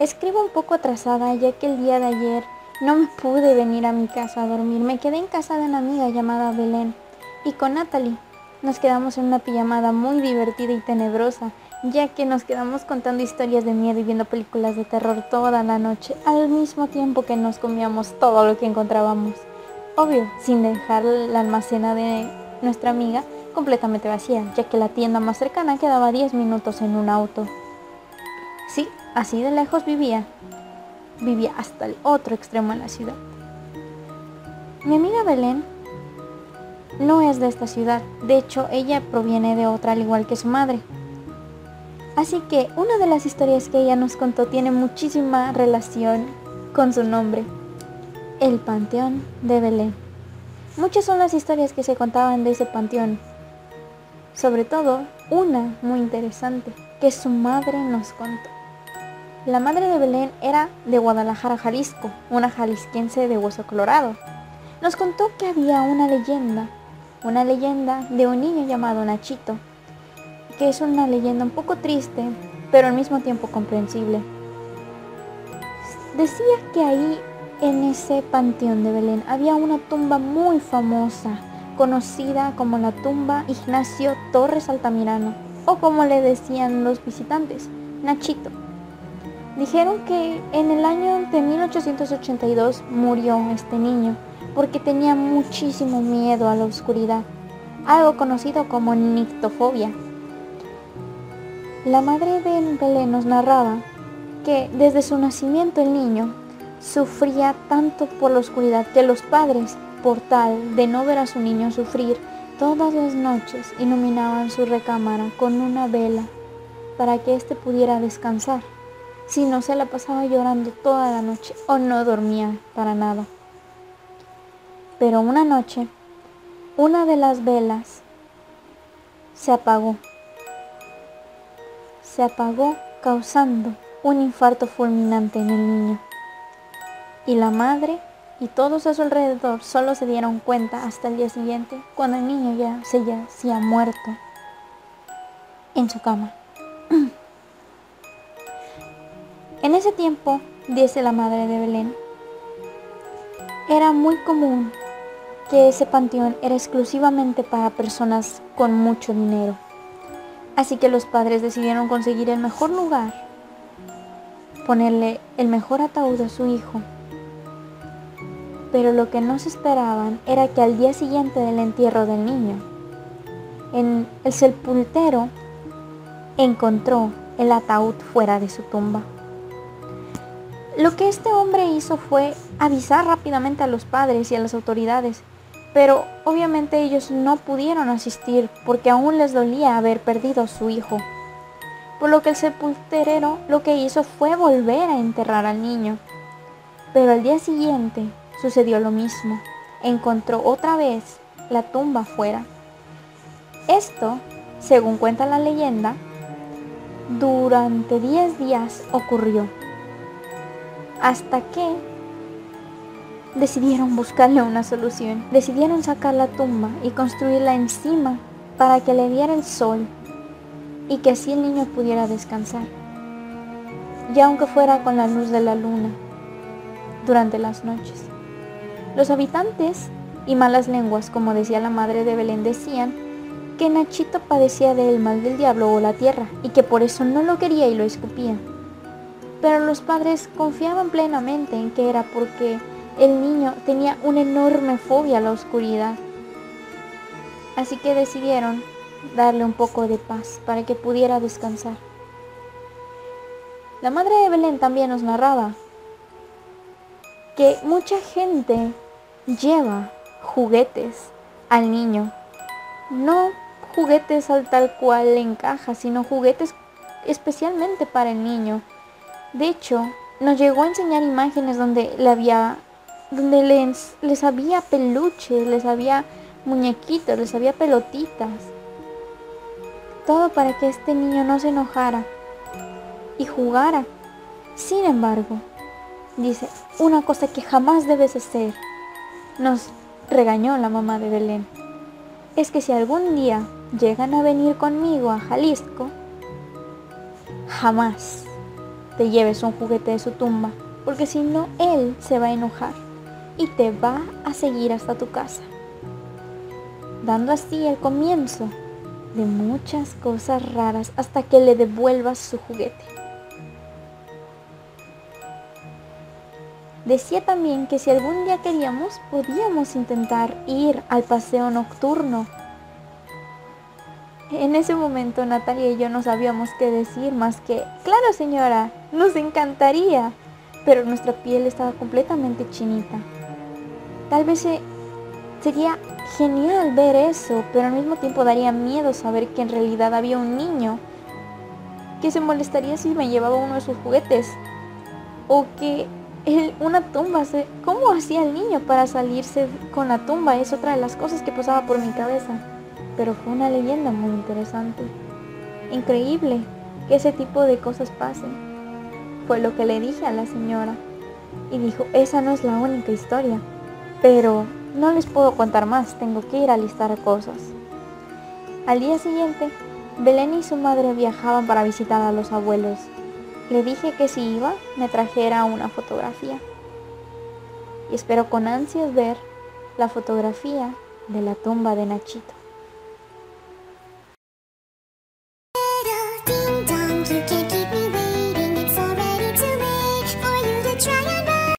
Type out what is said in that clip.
Escribo un poco atrasada ya que el día de ayer no me pude venir a mi casa a dormir. Me quedé en casa de una amiga llamada Belén y con Natalie nos quedamos en una pijamada muy divertida y tenebrosa ya que nos quedamos contando historias de miedo y viendo películas de terror toda la noche al mismo tiempo que nos comíamos todo lo que encontrábamos. Obvio, sin dejar la almacena de nuestra amiga completamente vacía, ya que la tienda más cercana quedaba 10 minutos en un auto. Sí, Así de lejos vivía. Vivía hasta el otro extremo de la ciudad. Mi amiga Belén no es de esta ciudad. De hecho, ella proviene de otra al igual que su madre. Así que una de las historias que ella nos contó tiene muchísima relación con su nombre. El Panteón de Belén. Muchas son las historias que se contaban de ese panteón. Sobre todo, una muy interesante que su madre nos contó. La madre de Belén era de Guadalajara, Jalisco, una jalisquense de hueso colorado. Nos contó que había una leyenda, una leyenda de un niño llamado Nachito, que es una leyenda un poco triste, pero al mismo tiempo comprensible. Decía que ahí, en ese panteón de Belén, había una tumba muy famosa, conocida como la tumba Ignacio Torres Altamirano, o como le decían los visitantes, Nachito. Dijeron que en el año de 1882 murió este niño porque tenía muchísimo miedo a la oscuridad, algo conocido como nictofobia. La madre de Belén nos narraba que desde su nacimiento el niño sufría tanto por la oscuridad que los padres, por tal de no ver a su niño sufrir, todas las noches iluminaban su recámara con una vela para que éste pudiera descansar si no se la pasaba llorando toda la noche o no dormía para nada. Pero una noche, una de las velas se apagó. Se apagó causando un infarto fulminante en el niño. Y la madre y todos a su alrededor solo se dieron cuenta hasta el día siguiente cuando el niño ya se ha muerto en su cama. En ese tiempo, dice la madre de Belén, era muy común que ese panteón era exclusivamente para personas con mucho dinero. Así que los padres decidieron conseguir el mejor lugar, ponerle el mejor ataúd a su hijo. Pero lo que no se esperaban era que al día siguiente del entierro del niño, en el sepultero encontró el ataúd fuera de su tumba. Lo que este hombre hizo fue avisar rápidamente a los padres y a las autoridades, pero obviamente ellos no pudieron asistir porque aún les dolía haber perdido a su hijo. Por lo que el sepulturero lo que hizo fue volver a enterrar al niño. Pero al día siguiente sucedió lo mismo. Encontró otra vez la tumba afuera. Esto, según cuenta la leyenda, durante 10 días ocurrió hasta que decidieron buscarle una solución. Decidieron sacar la tumba y construirla encima para que le diera el sol y que así el niño pudiera descansar. Y aunque fuera con la luz de la luna durante las noches. Los habitantes y malas lenguas, como decía la madre de Belén, decían que Nachito padecía del mal del diablo o la tierra y que por eso no lo quería y lo escupía. Pero los padres confiaban plenamente en que era porque el niño tenía una enorme fobia a la oscuridad. Así que decidieron darle un poco de paz para que pudiera descansar. La madre de Belén también nos narraba que mucha gente lleva juguetes al niño. No juguetes al tal cual le encaja, sino juguetes especialmente para el niño. De hecho, nos llegó a enseñar imágenes donde le había, donde les, les había peluches, les había muñequitos, les había pelotitas. Todo para que este niño no se enojara y jugara. Sin embargo, dice, una cosa que jamás debes hacer, nos regañó la mamá de Belén, es que si algún día llegan a venir conmigo a Jalisco, jamás te lleves un juguete de su tumba, porque si no, él se va a enojar y te va a seguir hasta tu casa, dando así el comienzo de muchas cosas raras hasta que le devuelvas su juguete. Decía también que si algún día queríamos, podíamos intentar ir al paseo nocturno. En ese momento Natalia y yo no sabíamos qué decir más que, claro señora, nos encantaría, pero nuestra piel estaba completamente chinita. Tal vez sería genial ver eso, pero al mismo tiempo daría miedo saber que en realidad había un niño que se molestaría si me llevaba uno de sus juguetes o que una tumba. ¿Cómo hacía el niño para salirse con la tumba? Es otra de las cosas que pasaba por mi cabeza. Pero fue una leyenda muy interesante. Increíble que ese tipo de cosas pasen. Fue lo que le dije a la señora. Y dijo, esa no es la única historia. Pero no les puedo contar más, tengo que ir a listar cosas. Al día siguiente, Belén y su madre viajaban para visitar a los abuelos le dije que si iba, me trajera una fotografía. Y espero con ansias ver la fotografía de la tumba de Nachito.